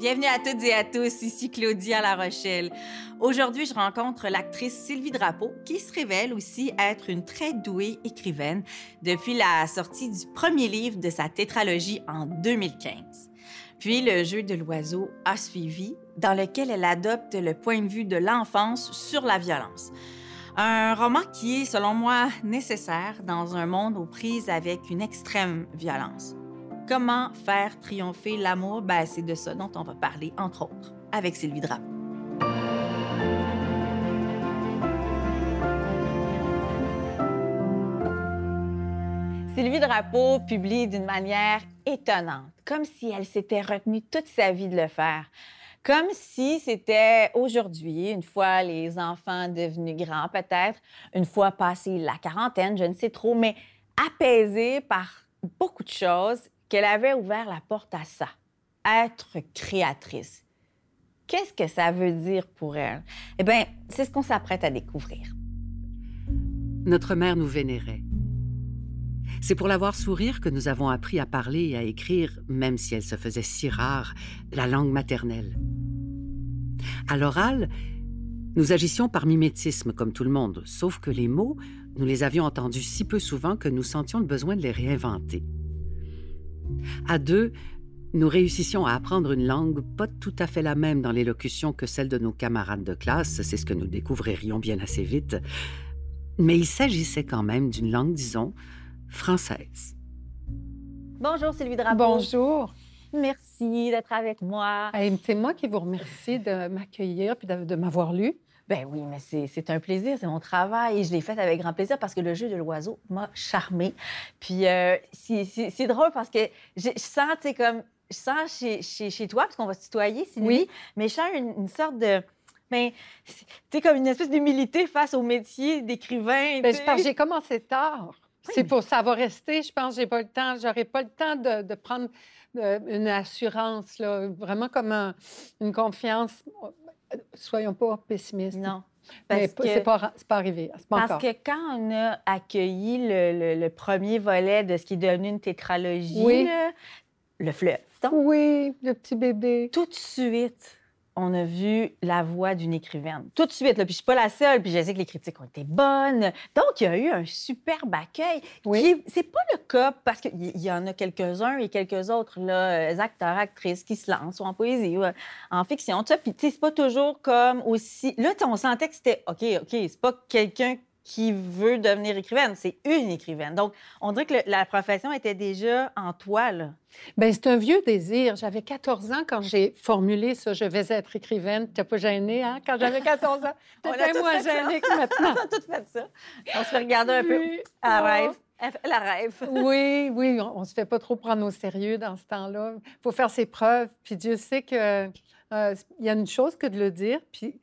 Bienvenue à toutes et à tous, ici Claudia La Rochelle. Aujourd'hui, je rencontre l'actrice Sylvie Drapeau, qui se révèle aussi être une très douée écrivaine depuis la sortie du premier livre de sa tétralogie en 2015. Puis le jeu de l'oiseau a suivi, dans lequel elle adopte le point de vue de l'enfance sur la violence. Un roman qui est, selon moi, nécessaire dans un monde aux prises avec une extrême violence. Comment faire triompher l'amour? Ben, c'est de ça dont on va parler, entre autres, avec Sylvie Drapeau. Sylvie Drapeau publie d'une manière étonnante, comme si elle s'était retenue toute sa vie de le faire. Comme si c'était aujourd'hui, une fois les enfants devenus grands peut-être, une fois passé la quarantaine, je ne sais trop, mais apaisée par beaucoup de choses qu'elle avait ouvert la porte à ça, être créatrice. Qu'est-ce que ça veut dire pour elle? Eh bien, c'est ce qu'on s'apprête à découvrir. Notre mère nous vénérait. C'est pour la voir sourire que nous avons appris à parler et à écrire, même si elle se faisait si rare, la langue maternelle. À l'oral, nous agissions par mimétisme comme tout le monde, sauf que les mots, nous les avions entendus si peu souvent que nous sentions le besoin de les réinventer. À deux, nous réussissions à apprendre une langue pas tout à fait la même dans l'élocution que celle de nos camarades de classe, c'est ce que nous découvririons bien assez vite, mais il s'agissait quand même d'une langue, disons, française. Bonjour Sylvie Drapeau. Bonjour. Merci d'être avec moi. c'est moi qui vous remercie de m'accueillir et de m'avoir lu. Ben oui, mais c'est un plaisir, c'est mon travail et je l'ai fait avec grand plaisir parce que le jeu de l'oiseau m'a charmé. Puis euh, c'est drôle parce que je, sens, tu sais, comme, je sens chez, chez, chez toi, parce qu'on va se tutoyer, Sylvie, oui. mais je sens une, sorte de. Ben, tu sais, comme une espèce d'humilité face au métier d'écrivain. Ben, je pense j'ai commencé tard. C'est pour ça va rester. Je pense j'ai pas le temps, j'aurais pas le temps de, de prendre euh, une assurance, là, vraiment comme une confiance soyons pas pessimistes. Non. Mais c'est pas, pas arrivé. parce que quand on a accueilli le, premier volet de ce qui est devenu une tétralogie, le fleuve. oui, le petit bébé. Tout de suite, on a vu la voix d'une écrivaine. Tout de suite, là, puis je suis pas la seule, puis je sais que les critiques ont été bonnes. Donc, il y a eu un superbe accueil. Oui. C'est pas le cas, parce qu'il y en a quelques-uns et quelques autres, là, euh, acteurs, actrices qui se lancent, ou en poésie, ou euh, en fiction, tout ça. Puis, c'est pas toujours comme aussi... Là, on sentait que c'était, OK, OK, c'est pas quelqu'un qui veut devenir écrivaine, c'est une écrivaine. Donc, on dirait que la profession était déjà en toi, là. Bien, c'est un vieux désir. J'avais 14 ans quand j'ai formulé ça, je vais être écrivaine. Tu pas gênée, hein? Quand j'avais 14 ans, t'étais moins gênée que maintenant. on a tout fait ça. On se fait regarder un peu à rêve. La rêve. oui, oui, on, ne se fait pas trop prendre au sérieux dans ce temps-là. Il faut faire ses preuves. Puis Dieu sait qu'il euh, y a une chose que de le dire. Puis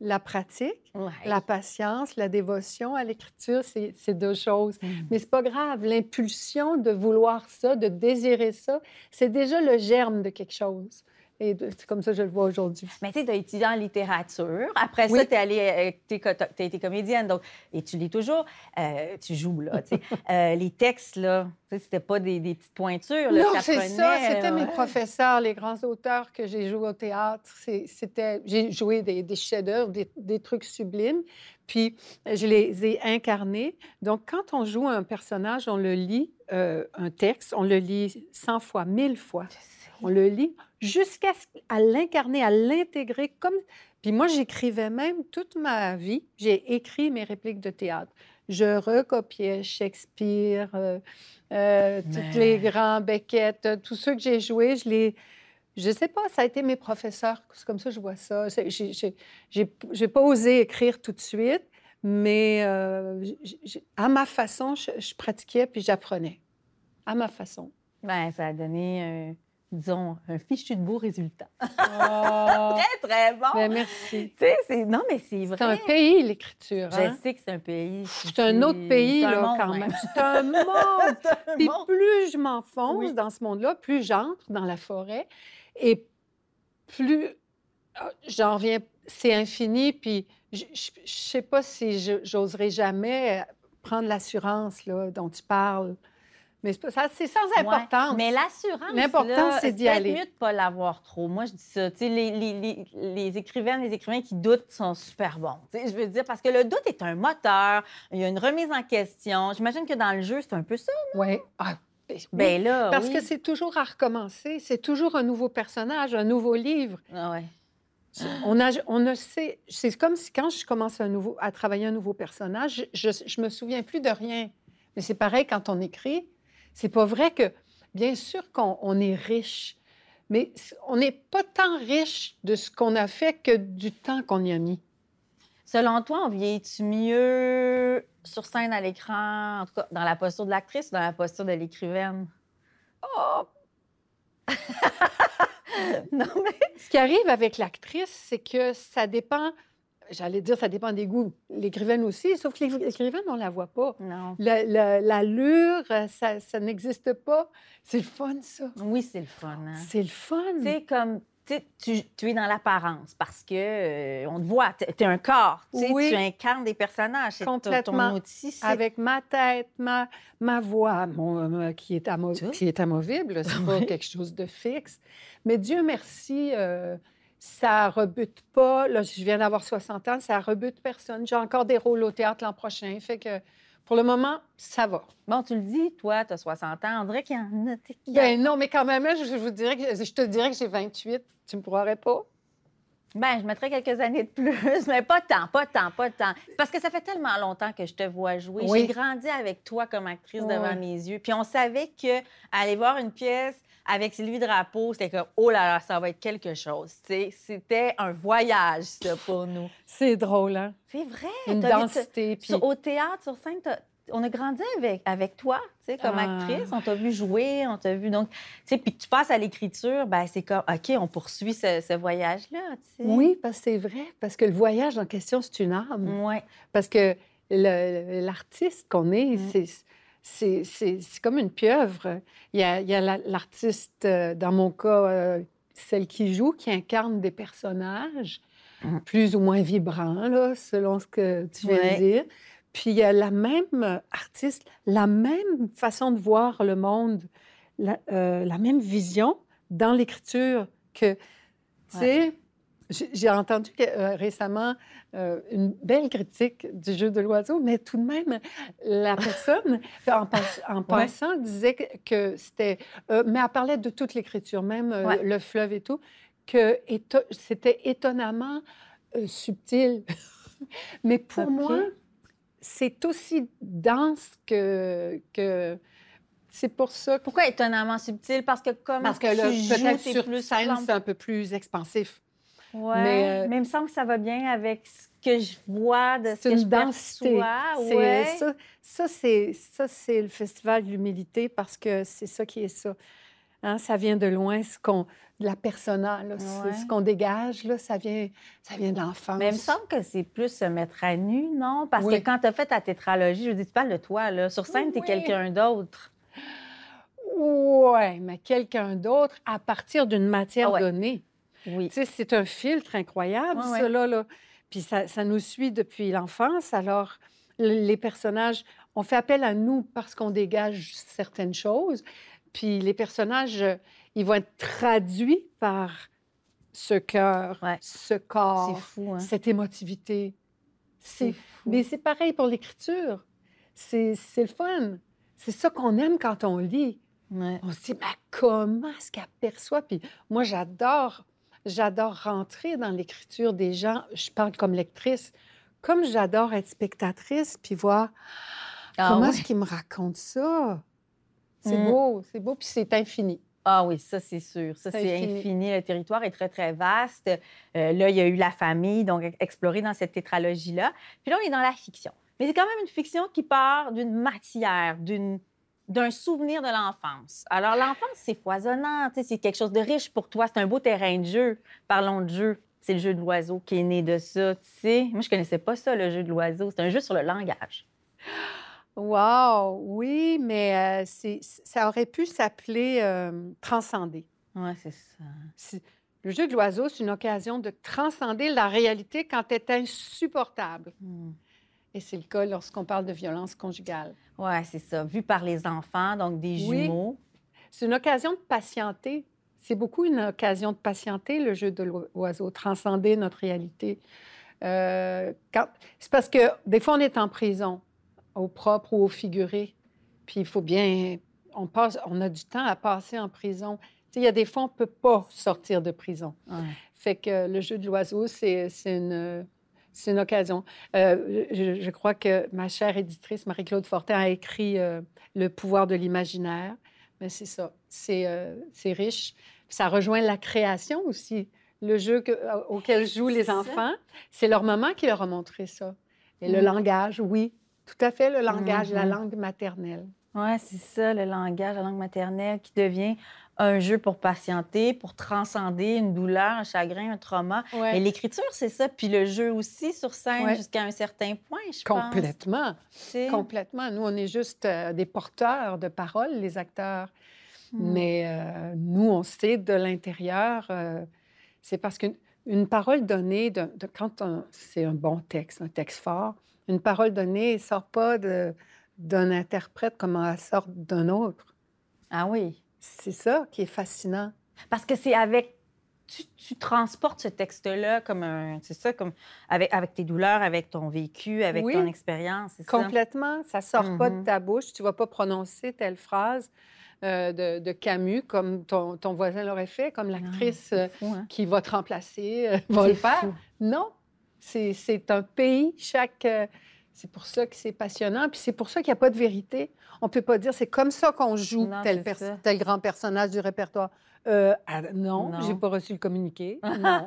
la pratique, la patience, la dévotion à l'écriture, c'est deux choses. Mais mm. Mais c'est pas grave. L'impulsion de vouloir ça, de désirer ça, c'est déjà le germe de quelque chose. Et c'est comme ça que je le vois aujourd'hui. Mais tu sais, tu as étudié en littérature. Après ça, tu es allée, tu as été comédienne, donc, et tu lis toujours. Euh, tu joues, là. Euh, les textes, là, c'était pas des, des, petites pointures, là, Non, c'est ça. C'était mes professeurs, les grands auteurs que j'ai joués au théâtre. C'était... J'ai joué des, des chefs-d'œuvre, des, des, trucs sublimes, puis je les ai incarnés. Donc, quand on joue un personnage, on le lit, euh, un texte, on le lit 100 fois, 1000 fois. On le lit jusqu'à l'incarner, à l'intégrer comme... Puis moi, j'écrivais même toute ma vie, j'ai écrit mes répliques de théâtre. Je recopiais Shakespeare, euh, euh, tous les grands Beckett, euh, tous ceux que j'ai joués, je les... Je sais pas, ça a été mes professeurs, c'est comme ça que je vois ça. J'ai pas osé écrire tout de suite, mais à ma façon, je, pratiquais puis j'apprenais. À ma façon. Ben, ça a donné disons, un fichu de beau résultat. Oh. très, très bon. Ben, merci. Tu sais, non, mais c'est vrai. C'est un pays, l'écriture. Hein? Je sais que c'est un pays. C'est un autre pays, là, quand même. C'est un monde. Puis plus je m'enfonce dans ce monde-là, plus j'entre dans la forêt et plus ah, j'en reviens. C'est infini, puis je ne sais pas si j'oserais jamais prendre l'assurance dont tu parles Mais c'est sans Ouais. importance. Mais l'assurance, L'important, c'est d'y aller. mieux de pas l'avoir trop. Moi, je dis ça. Tu sais, les, les, les, les écrivaines, les écrivains qui doutent sont super bons. Tu sais, je veux dire, parce que le doute est un moteur. Il y a une remise en question. J'imagine que dans le jeu, c'est un peu ça. Oui. Ah, ben oui. Ben là, Parce oui. que c'est toujours à recommencer. C'est toujours un nouveau personnage, un nouveau livre. Ah ouais. On a, on ne sait. C'est comme si quand je commence un nouveau, à travailler un nouveau personnage, je, je me souviens plus de rien. Mais c'est pareil quand on écrit. C'est pas vrai que, bien sûr qu'on on est riche, mais on n'est pas tant riche de ce qu'on a fait que du temps qu'on y a mis. Selon toi, on vieillit-tu mieux sur scène à l'écran, en tout cas dans la posture de l'actrice ou dans la posture de l'écrivaine? Oh, non, mais. Ce qui arrive avec l'actrice, c'est que ça dépend. J'allais dire, ça dépend des goûts. L'écrivaine aussi, sauf que l'é- l'écrivaine, on la voit pas. Non. La- la- L'allure, ça, ça n'existe pas. C'est le fun, ça. Oui, c'est le fun. hein. C'est le fun. Tu sais, comme. tu es dans l'apparence parce que euh, on te voit, tu es un corps, Oui. tu incarnes des personnages. c'est ton- outil, c'est Avec ma tête, ma, ma voix, mon, euh, qui, est amo- qui est amovible, c'est pas quelque chose de fixe. Mais Dieu merci, euh, ça rebute pas. Là, je viens d'avoir 60 ans, ça rebute personne. J'ai encore des rôles au théâtre l'an prochain. Fait que pour le moment, ça va. Bon, tu le dis, toi, tu as 60 ans, on dirait qu'il y en a. Ben non, mais quand même, je, vous dirais que, je te dirais que j'ai 28. Tu me croirais pas? Ben, je mettrais quelques années de plus, mais pas tant, pas tant, pas tant. Parce que ça fait tellement longtemps que je te vois jouer. Oui. J'ai grandi avec toi comme actrice Oui, devant mes yeux. Puis on savait que aller voir une pièce avec Sylvie Drapeau, c'était comme oh là là, ça va être quelque chose. C'était un voyage ça pour nous. C'est drôle, hein? C'est vrai. Une vu- densité. Puis... Au théâtre, sur scène, on a grandi avec, avec toi, tu sais, comme Ah. actrice. On t'a vu jouer, on t'a vu. Donc, tu sais, puis que tu passes à l'écriture, ben c'est comme, OK, on poursuit ce, ce voyage-là, tu sais. Oui, parce que c'est vrai. Parce que le voyage en question, c'est une âme. Ouais. Parce que l'artiste qu'on est, Mm. c'est- c'est comme une pieuvre. Il y a, la- l'artiste, euh, dans mon cas, euh, celle qui joue, qui incarne des personnages Mm. plus ou moins vibrants, là, selon ce que tu viens Ouais. de dire. Puis il y a la même artiste, la même façon de voir le monde, la, euh, la même vision dans l'écriture que, tu sais, j'ai entendu que, euh, récemment euh, une belle critique du jeu de l'oiseau, mais tout de même, la personne, en, passant, disait que, que c'était... euh, mais elle parlait de toute l'écriture, même euh, Ouais. le fleuve et tout, que c'était étonnamment subtil. mais pour moi, c'est aussi dense que... que c'est pour ça que... Pourquoi étonnamment subtil? Parce que comme Parce que joues, peut-être sur plus scène, c'est un peu plus expansif. Ouais, mais, mais, euh, il me semble que ça va bien avec ce que je vois, de ce que une je densité. perçois. Ouais. Ça, ça, c'est, ça, c'est le festival de l'humilité parce que c'est ça qui est ça. Hein, ça vient de loin, ce qu'on, de la persona, là, ce- Ouais. ce qu'on dégage, là, ça vient, ça vient de l'enfance. Mais il me semble que c'est plus se mettre à nu, non? Parce Oui. que quand tu as fait ta tétralogie, je dire, tu parles de toi, là. Sur scène, tu es Oui. quelqu'un d'autre. Ouais, mais quelqu'un d'autre à partir d'une matière Ah ouais. donnée. Oui. Tu sais, c'est un filtre incroyable, Ouais, ouais. ça, là, là. Puis ça, ça nous suit depuis l'enfance. Alors, les personnages, on fait appel à nous parce qu'on dégage certaines choses. Puis les personnages, euh, ils vont être traduits par ce cœur, Ouais. ce corps, fou, hein? cette émotivité. C'est fou. mais c'est pareil pour l'écriture. C'est c'est le fun. C'est ça qu'on aime quand on lit. Ouais. On se dit, mais comment est-ce qu'elle perçoit? Puis moi, j'adore, j'adore rentrer dans l'écriture des gens. Je parle comme lectrice. Comme j'adore être spectatrice, puis voir Ah comment ouais. est-ce qu'ils me racontent ça. C'est Mm. beau, c'est beau, puis c'est infini. Ah oui, ça, c'est sûr. Ça, C'est infini. infini. Le territoire est très, très vaste. Euh, là, il y a eu la famille, donc explorée dans cette tétralogie-là. Puis là, on est dans la fiction. Mais c'est quand même une fiction qui part d'une matière, d'une d'un souvenir de l'enfance. Alors, l'enfance, c'est foisonnant, c'est quelque chose de riche pour toi, c'est un beau terrain de jeu. Parlons de jeu. C'est le jeu de l'oiseau qui est né de ça, tu sais. Moi, je connaissais pas ça, le jeu de l'oiseau. C'est un jeu sur le langage. Wow, oui, mais euh, ça aurait pu s'appeler euh, transcender. Ouais, c'est ça. Le jeu de l'oiseau, c'est une occasion de transcender la réalité quand elle est insupportable. Hmm. Et c'est le cas lorsqu'on parle de violence conjugale. Oui, c'est ça. Vu par les enfants, donc des Oui. jumeaux. C'est une occasion de patienter. C'est beaucoup une occasion de patienter, le jeu de l'oiseau, transcender notre réalité. Euh, quand- C'est parce que des fois, on est en prison, au propre ou au figuré. Puis il faut bien... On, passe, on a du temps à passer en prison. Il y a des fois, on ne peut pas sortir de prison. Ouais. Fait que le jeu de l'oiseau, c'est c'est une, c'est une occasion. Euh, je, je crois que ma chère éditrice, Marie-Claude Fortin, a écrit euh, Le pouvoir de l'imaginaire. Mais c'est ça, c'est euh, c'est riche. Ça rejoint la création aussi. Le jeu que- auquel jouent les enfants, c'est leur maman qui leur a montré ça. Et le Mhm. langage, oui, tout à fait, le langage, la Mhm. langue maternelle. Oui, c'est ça, le langage, la langue maternelle qui devient un jeu pour patienter, pour transcender une douleur, un chagrin, un trauma. Ouais. Et l'écriture, c'est ça. Puis le jeu aussi sur scène Ouais. jusqu'à un certain point, je. Complètement. Complètement. Nous, on est juste euh, des porteurs de paroles, les acteurs. Hmm. Mais euh, nous, on sait de l'intérieur, euh, c'est parce qu'une une parole donnée, de, de- quand c'est un bon texte, un texte fort, une parole donnée ne sort pas d'un interprète comme elle sort d'un autre. Ah oui. C'est ça qui est fascinant. Parce que c'est avec. Tu, tu transportes ce texte-là comme un. C'est ça, comme. Avec, avec tes douleurs, avec ton vécu, avec Oui. ton expérience. c'est ça? Complètement. Ça sort pas de Mhm. ta bouche. Tu vas pas prononcer telle phrase euh, de, de Camus comme ton, ton voisin l'aurait fait, comme l'actrice C'est euh, hein? qui va te remplacer euh, va le faire. fou. Non, c'est c'est un pays, chaque... c'est pour ça que c'est passionnant, puis c'est pour ça qu'il n'y a pas de vérité. On peut pas dire c'est comme ça qu'on joue Non, tel, ça. grand personnage du répertoire. Euh, ah, non, Non. j'ai pas reçu le communiqué. Non.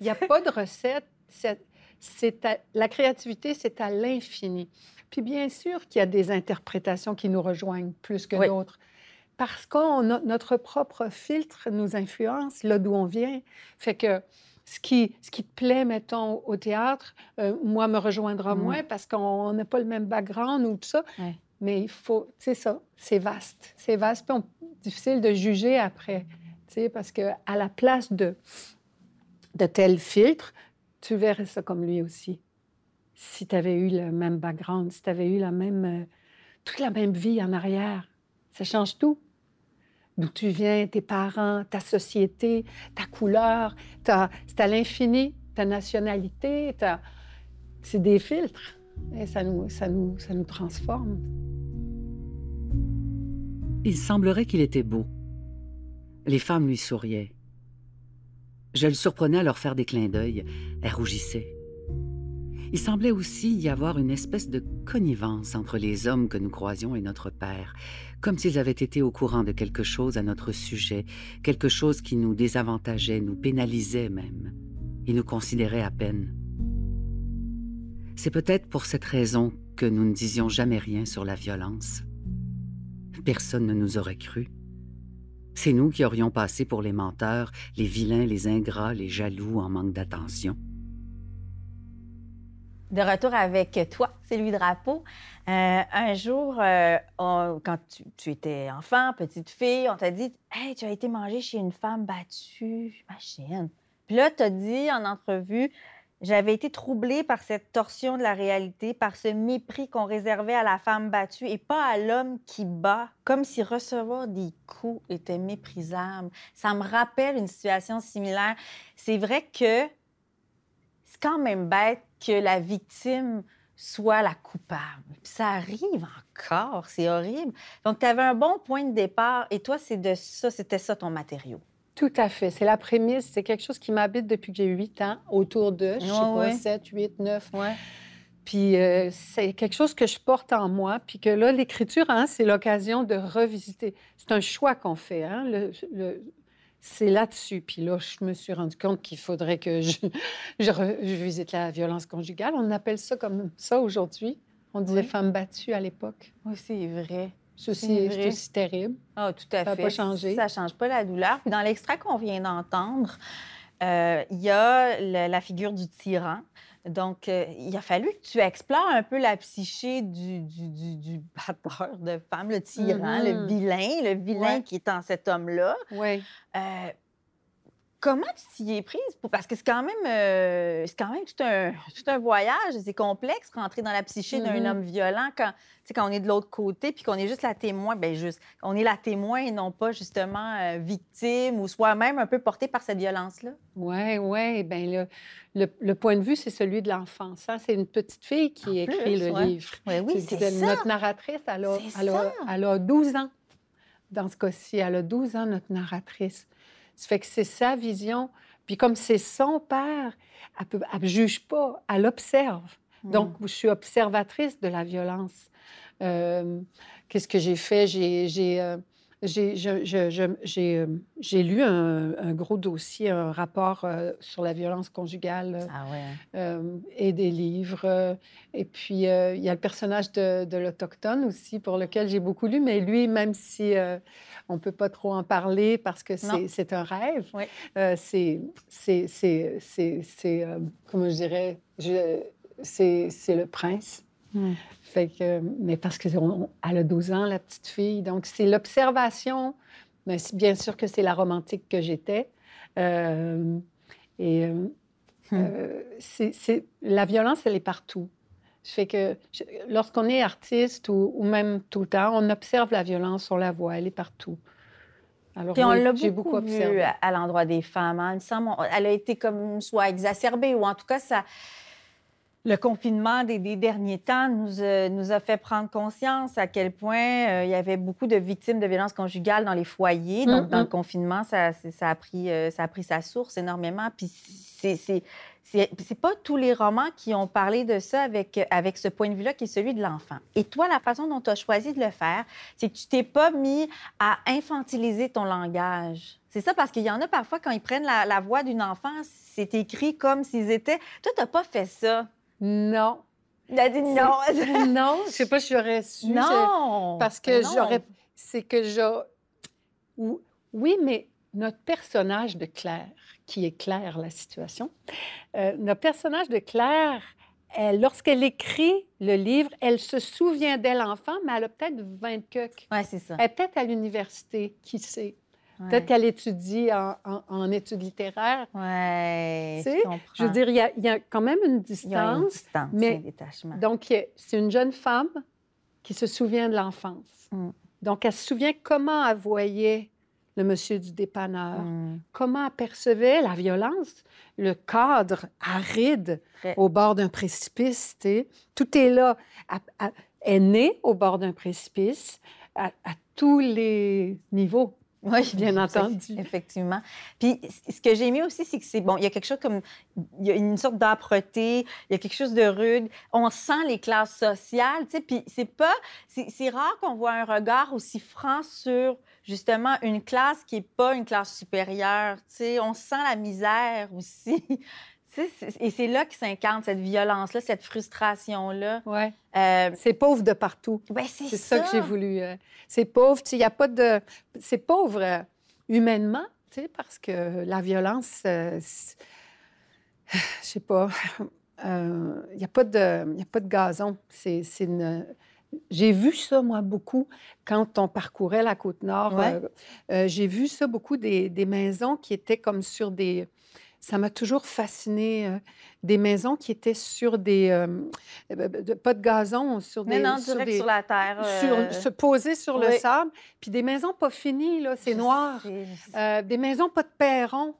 Il n'y a pas de recette. C'est- c'est à- la créativité, c'est à l'infini. Puis bien sûr qu'il y a des interprétations qui nous rejoignent plus que Oui. d'autres. Parce que notre propre filtre nous influence là d'où on vient. Fait que ce qui, ce qui te plaît, mettons, au théâtre, euh, moi, me rejoindra Mhm. moins parce qu'on n'a pas le même background ou tout ça. Ouais. Mais il faut, c'est ça, c'est vaste. C'est vaste, puis on- difficile de juger après. tu sais, Parce que à la place de, de tel filtre, tu verrais ça comme lui aussi. Si tu avais eu le même background, si tu avais eu la même, euh, toute la même vie en arrière, ça change tout. D'où tu viens, tes parents, ta société, ta couleur, c'est à l'infini, ta nationalité, c'est des filtres. Et ça nous, ça nous, ça nous transforme. Il semblerait qu'il était beau. Les femmes lui souriaient. Je le surprenais à leur faire des clins d'œil. Elle rougissait. Il semblait aussi y avoir une espèce de connivence entre les hommes que nous croisions et notre père, comme s'ils avaient été au courant de quelque chose à notre sujet, quelque chose qui nous désavantageait, nous pénalisait même. Ils nous considéraient à peine. C'est peut-être pour cette raison que nous ne disions jamais rien sur la violence. Personne ne nous aurait cru. C'est nous qui aurions passé pour les menteurs, les vilains, les ingrats, les jaloux en manque d'attention. De retour avec toi, Sylvie Drapeau. Euh, un jour, euh, quand tu, étais enfant, petite fille, on t'a dit Hey, tu as été mangée chez une femme battue, ma chienne. Puis là, tu as dit en entrevue J'avais été troublée par cette torsion de la réalité, par ce mépris qu'on réservait à la femme battue et pas à l'homme qui bat, comme si recevoir des coups était méprisable. Ça me rappelle une situation similaire. C'est vrai que c'est quand même bête que la victime soit la coupable. Puis ça arrive encore, c'est horrible. Donc, tu avais un bon point de départ et toi, c'est de ça, c'était ça ton matériau. Tout à fait. C'est la prémisse. C'est quelque chose qui m'habite depuis que j'ai 8 ans, autour de, je sais pas, ouais. 7, 8, 9. Ouais. Puis euh, c'est quelque chose que je porte en moi. Puis que là, l'écriture, hein, c'est l'occasion de revisiter. C'est un choix qu'on fait. Hein, le- le- c'est là-dessus. Puis là, je me suis rendu compte qu'il faudrait que je, je, re- je visite la violence conjugale. On appelle ça comme ça aujourd'hui. On disait Oui. femme battue à l'époque. Oui, c'est vrai. C'est aussi, C'est aussi terrible. Ah, tout à Ça fait. pas changé. Ça change pas la douleur. Puis dans l'extrait qu'on vient d'entendre, euh, il y a le- la figure du tyran. Donc, euh, il a fallu que tu explores un peu la psyché du, du, du- du batteur de femmes, le tyran, le Mhm. vilain, le vilain Ouais. qui est en cet homme-là. Oui. Euh, comment tu t'y es prise? Parce que c'est quand même, euh, c'est quand même tout un, tout un voyage. C'est complexe rentrer dans la psyché d'un Mhm. homme violent quand, quand on est de l'autre côté puis qu'on est juste la témoin. Bien, juste, on est la témoin et non pas justement euh, victime ou soi-même un peu porté par cette violence-là. Oui, oui. Bien, le, le, le point de vue, c'est celui de l'enfance. hein. C'est une petite fille qui En écrit plus, le ouais. livre. Oui, oui, c'est C'est- ça. Notre narratrice, elle a, elle, a, elle a 12 ans dans ce cas-ci. Elle a 12 ans, notre narratrice. Ça fait que c'est sa vision. Puis comme c'est son père, elle ne juge pas, elle observe. Mm. Donc, je suis observatrice de la violence. Euh, Qu'est-ce que j'ai fait? J'ai j'ai, euh, j'ai- lu un, un gros dossier, un rapport euh, sur la violence conjugale euh, Ah ouais. euh, et des livres. et puis, euh, il y a le personnage de, de l'Autochtone aussi, pour lequel j'ai beaucoup lu, mais lui, même si on ne peut pas trop en parler parce que c'est un rêve, Oui. c'est, c'est, comment je dirais, c'est le prince. Fait que, mais parce qu'elle a 12 ans, la petite fille. Donc, c'est l'observation. Mais bien sûr que c'est la romantique que j'étais. Euh, et euh, Hmm. euh, c'est, la violence, elle est partout. Fait que lorsqu'on est artiste ou, ou même tout le temps, on observe la violence, on la voit, elle est partout. Alors, Puis on l'a beaucoup, beaucoup vu observé. à, à l'endroit des femmes. hein. Il me semble, on- elle a été comme soit exacerbée ou en tout cas, ça, le confinement des, des derniers temps nous, a- nous a fait prendre conscience à quel point euh, il y avait beaucoup de victimes de violences conjugales dans les foyers. Donc, Mm, dans le mm. confinement, ça, a pris, euh, ça a pris sa source énormément. Puis c'est- c'est c'est c'est pas tous les romans qui ont parlé de ça avec, avec ce point de vue-là qui est celui de l'enfant. Et toi, la façon dont tu as choisi de le faire, c'est que tu t'es pas mis à infantiliser ton langage. C'est ça, parce qu'il y en a parfois, quand ils prennent la, la voix d'une enfant, c'est écrit comme s'ils étaient... Toi, t'as pas fait ça. Non. Il a dit non. non, je sais pas si j'aurais su. je- non! Parce que j'aurais. C'est que je. ou- Oui, mais notre personnage de Claire, qui est Claire, la situation, euh, notre personnage de Claire, elle, lorsqu'elle écrit le livre, elle se souvient d'elle enfant, mais elle a peut-être 20 coques. Ouais, c'est ça. Elle est peut-être à l'université, qui sait? Ouais. Peut-être qu'elle étudie en, en- en études littéraires. Tu sais, je veux dire, il y a, il y a quand même une il y a une distance. distance, mais- un détachement. Donc, c'est une jeune femme qui se souvient de l'enfance. Mm. Donc, elle se souvient comment elle voyait le monsieur du dépanneur, Mm. comment elle percevait la violence, le cadre aride au bord d'un précipice. tu sais. Tout est là. Elle, elle est née au bord d'un précipice à, à tous les niveaux. Oui, Bien entendu. Effectivement. Puis ce que j'ai aimé aussi, c'est que c'est bon, il y a quelque chose comme il y a une sorte d'âpreté, il y a quelque chose de rude. On sent les classes sociales, tu sais. Puis c'est pas, c'est rare qu'on voit un regard aussi franc sur justement une classe qui est pas une classe supérieure, tu sais. On sent la misère aussi. Et c'est là que s'incarne cette violence-là, cette frustration-là. Ouais. Euh, C'est pauvre de partout. ben, c'est C'est ça. que j'ai voulu. euh, c'est pauvre. Il y a pas de. C'est pauvre euh, humainement, tu sais, parce que la violence, euh, je sais pas. euh, Il n'y a pas de, y a pas de gazon. C'est, c'est une. J'ai vu ça, moi, beaucoup, quand on parcourait la côte nord. Ouais. euh, euh, j'ai vu ça beaucoup, des, des maisons qui étaient comme sur des. Ça m'a toujours fasciné, euh, des maisons qui étaient sur des. euh, euh, pas de gazon, sur des. non, sur direct des- sur la terre. sur- se poser sur le sable, puis des maisons pas finies, là, c'est noir. des maisons pas de perron.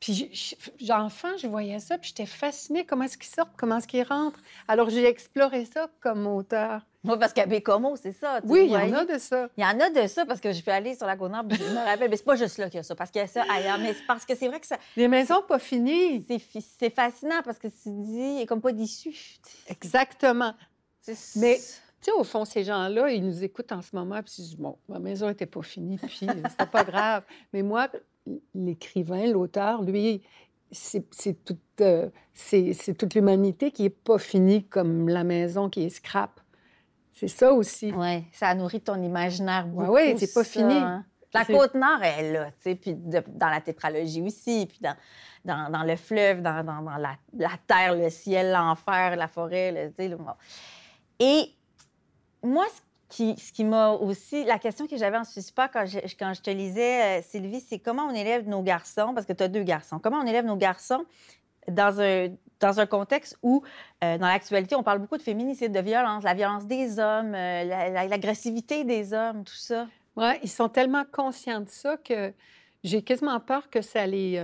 Puis, j'enfant, je voyais ça, puis j'étais fascinée. Comment est-ce qu'ils sortent? Comment est-ce qu'ils rentrent? Alors, j'ai exploré ça comme auteur. Oui, parce qu'à Bécomo, c'est ça. Oui, il y en a de ça. Il y en a de ça parce que je peux aller sur la Côte-Nord, je me rappelle, mais c'est pas juste là qu'il y a ça, parce qu'il y a ça ailleurs. Mais c'est parce que c'est vrai que ça, Des maisons pas finies. c'est, fascinant parce que tu dis, il n'y a comme pas d'issue. Exactement. Mais- Tu sais, au fond, ces gens-là, ils nous écoutent en ce moment, puis ils se disent, bon, ma maison n'était pas finie, puis euh, c'était pas grave. Mais moi, l'écrivain, l'auteur, lui, c'est toute, euh, toute l'humanité qui n'est pas finie comme la maison qui est scrap. C'est ça aussi. Oui, ça nourrit ton imaginaire beaucoup. ouais, c'est pas ça, fini. hein. La C'est- Côte-Nord est là, tu sais, puis de- dans la tétralogie aussi, puis dans, dans, dans le fleuve, dans, dans- la, la terre, le ciel, l'enfer, la forêt, le- tu sais. le-. Et moi, ce- qui, ce qui m'a aussi. La question que j'avais en suspens quand je, quand je te lisais, euh, Sylvie, c'est comment on élève nos garçons, parce que tu as deux garçons, comment on élève nos garçons dans un, dans un contexte où, euh, dans l'actualité, on parle beaucoup de féminicide, de violence, la violence des hommes, euh, l'agressivité des hommes, tout ça. Oui, ils sont tellement conscients de ça que j'ai quasiment peur que ça les,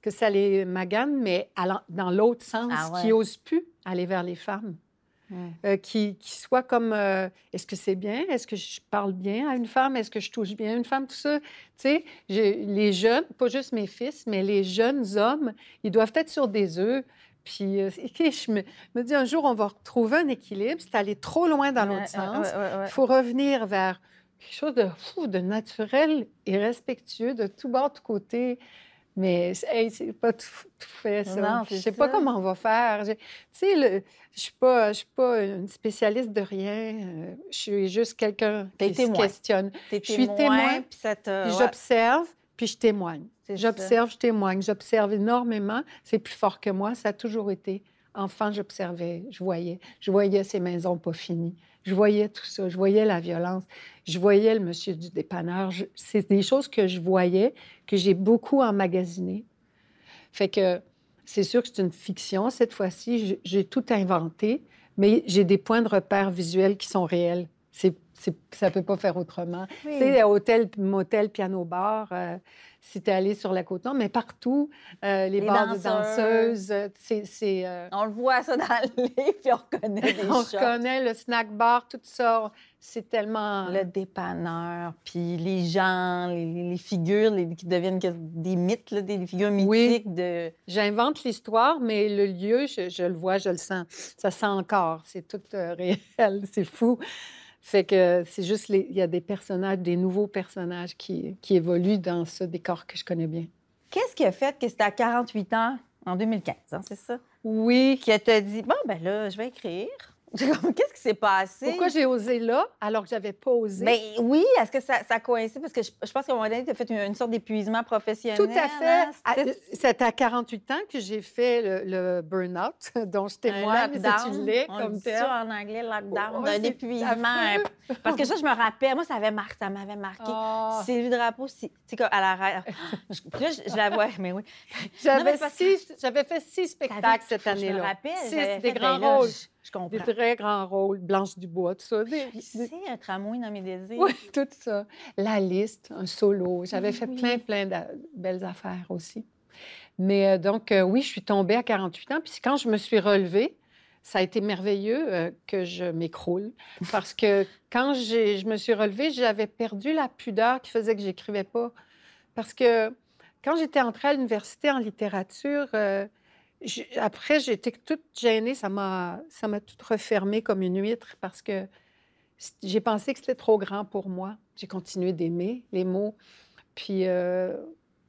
que ça les magane, mais dans l'autre sens, ah qui n'osent plus aller vers les femmes. Euh, qui, qui, soit comme euh, est-ce que c'est bien? Est-ce que je parle bien à une femme? Est-ce que je touche bien une femme? Tout ça. Tu sais, les jeunes, pas juste mes fils, mais les jeunes hommes, ils doivent être sur des œufs. Puis, euh, je me, me, dis un jour, on va retrouver un équilibre. C'est aller trop loin dans l'autre sens. Il faut revenir vers quelque chose de fou, de naturel et respectueux de tout bord, de tout côté. Mais hey, c'est pas tout, fait ça. Non, je sais pas comment on va faire. Tu sais, je suis pas, une spécialiste de rien. Euh, je suis juste quelqu'un qui se questionne. je suis témoin, puis j'observe, puis je témoigne. J'observe, je témoigne. J'observe énormément. C'est plus fort que moi. Ça a toujours été. Enfant, j'observais, je voyais. Je voyais ces maisons pas finies. Je voyais tout ça. Je voyais la violence. Je voyais le monsieur du dépanneur. C'est des choses que je voyais, que j'ai beaucoup emmagasinées. Fait que c'est sûr que c'est une fiction. Cette fois-ci, j'ai tout inventé, mais j'ai des points de repère visuels qui sont réels. C'est, ça ne peut pas faire autrement. Tu sais, hôtel, motel, piano-bar, euh, si tu es allé sur la côte nord, mais partout, euh, les, bars de danseuses, euh, c'est... Euh, on le voit ça dans le livre, puis on reconnaît des On reconnaît le snack bar, tout ça. C'est tellement... Le dépanneur, puis les gens, les, figures qui deviennent des mythes, des figures mythiques oui. de... J'invente l'histoire, mais le lieu, je, je, le vois, je le sens. Ça sent encore. C'est tout réel. C'est fou. Fait que c'est juste, il y a des personnages, des nouveaux personnages qui, qui évoluent dans ce décor que je connais bien. Qu'est-ce qui a fait que c'était à 48 ans, en 2015, hein, c'est ça? Oui. Qui t'a dit, bon, ben là, je vais écrire. Qu'est-ce qui s'est passé? Pourquoi j'ai osé là alors que j'avais pas osé? Bien, oui, est-ce que ça, ça coïncide? Parce que je, pense qu'à un moment donné, tu as fait une, sorte d'épuisement professionnel. Tout à fait. C'est à 48 ans que j'ai fait le, burn-out, dont je témoigne, c'est On comme dit ça en anglais, lockdown, d'un épuisement. Parce que ça, je me rappelle, moi, ça m'avait marqué. Ça m'avait marqué. Oh. Sylvie Drapeau, c'est comme à la je, je, la vois, mais oui. J'avais fait six spectacles cette année-là. Je me rappelle. Six des grands rôles. Je comprends. Des très grands rôles, Blanche Dubois, tout ça. C'est un tramway dans mes désirs. Oui, tout ça. La liste, un solo. J'avais fait plein, plein de belles affaires aussi. Mais euh, donc, euh, oui, je suis tombée à 48 ans. Puis quand je me suis relevée, ça a été merveilleux euh, que je m'écroule. Parce que quand je me suis relevée, j'avais perdu la pudeur qui faisait que j'écrivais pas. Parce que quand j'étais entrée à l'université en littérature, après, j'étais toute gênée. Ça m'a, ça m'a tout refermé comme une huître parce que j'ai pensé que c'était trop grand pour moi. J'ai continué d'aimer les mots. Puis, euh,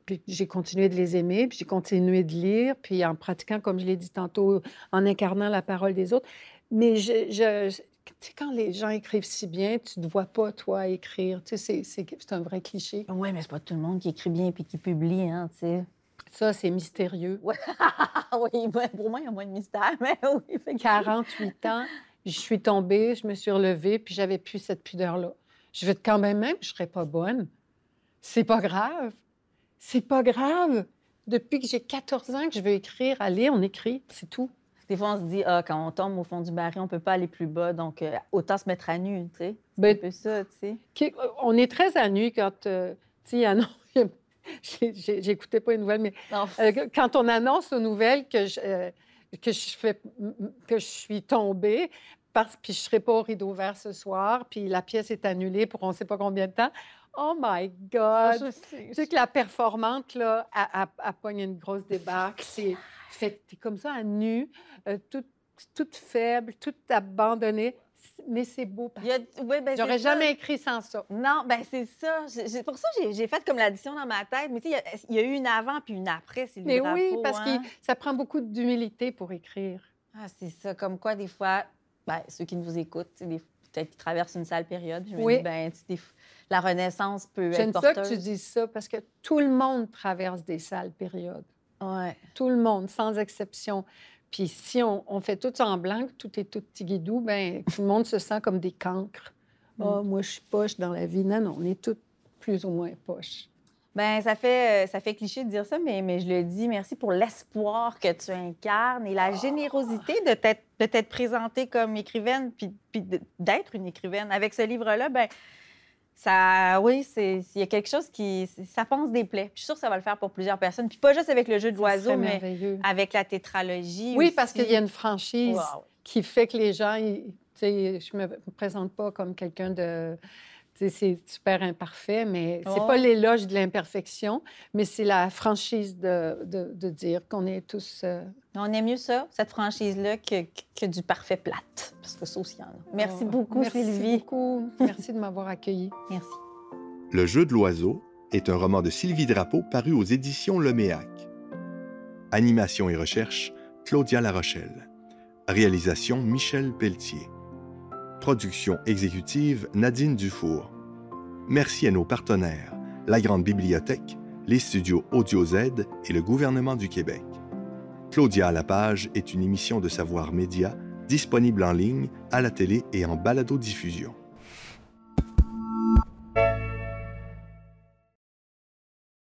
puis j'ai continué de les aimer, puis j'ai continué de lire, puis en pratiquant, comme je l'ai dit tantôt, en incarnant la parole des autres. Mais je, je tu sais, quand les gens écrivent si bien, tu ne vois pas, toi, écrire. Tu sais, c'est un vrai cliché. Oui, mais c'est pas tout le monde qui écrit bien puis qui publie, hein, tu sais. Ça, c'est mystérieux. oui, pour moi, il y a moins de mystère, mais oui. 48 ans, je suis tombée, je me suis relevée, puis j'avais plus cette pudeur-là. Je vais être quand même même, je serais pas bonne. C'est pas grave. C'est pas grave. Depuis que j'ai 14 ans que je veux écrire, allez, on écrit, c'est tout. Des fois, on se dit, ah, quand on tombe au fond du baril, on peut pas aller plus bas, donc euh, autant se mettre à nu, tu sais. C'est ben, un peu ça, tu sais. On est très à nu quand, euh, tu sais, J'écoutais pas les nouvelles, mais euh, quand on annonce aux nouvelles que je, euh, que je, fais, que je suis tombée, parce, puis je ne serai pas au rideau vert ce soir, puis la pièce est annulée pour on ne sait pas combien de temps. Oh my God! je sais, que la performante, là, a, a, une grosse débarque. C'est fait, es comme ça, à nu, euh, toute, toute faible, toute abandonnée mais c'est beau. ben, J'aurais jamais écrit sans ça. Non, ben c'est ça. pour ça, j'ai fait comme l'addition dans ma tête. Mais tu sais, il y, a eu une avant puis une après, c'est Mais oui, parce que hein. ça prend beaucoup d'humilité pour écrire. Ah, c'est ça. Comme quoi, des fois, ben, ceux qui nous écoutent, peut-être qu'ils traversent une sale période. Je me oui. dis, ben, la Renaissance peut être porteuse. J'aime ça que tu dises ça parce que tout le monde traverse des sales périodes. Ouais. Tout le monde, sans exception. Puis si on, fait tout en blanc, tout est tout petit guidou, ben tout le monde se sent comme des cancres. oh, moi, je suis poche dans la vie. Non, non, on est toutes plus ou moins poches. Ben ça fait, euh, ça fait cliché de dire ça, mais, mais je le dis, merci pour l'espoir que tu incarnes et la générosité de t'être, de t'être présentée comme écrivaine, puis, puis d'être une écrivaine. Avec ce livre-là, ben ça, oui, c'est, il y a quelque chose qui, ça pense des plaies. Puis je suis sûre que ça va le faire pour plusieurs personnes. Puis pas juste avec le jeu de l'oiseau, mais avec la tétralogie. Oui, aussi. parce qu'il y a une franchise Wow. qui fait que les gens, ils- tu sais, je me présente pas comme quelqu'un de, c'est super imparfait, mais c'est Oh. pas l'éloge de l'imperfection, mais c'est la franchise de, de, de dire qu'on est tous. euh, On aime mieux ça, cette franchise-là, que, que du parfait plate. Parce que ça aussi, il y en a. Merci oh, beaucoup, merci Sylvie. beaucoup. Merci de m'avoir accueilli. Merci. Le jeu de l'oiseau est un roman de Sylvie Drapeau paru aux éditions Leméac. Animation et recherche, Claudia Larochelle. Réalisation, Michel Pelletier. Production exécutive, Nadine Dufour. Merci à nos partenaires, la Grande Bibliothèque, les studios Audio Z et le gouvernement du Québec. Claudia à la page est une émission de Savoir Média disponible en ligne, à la télé et en balado-diffusion.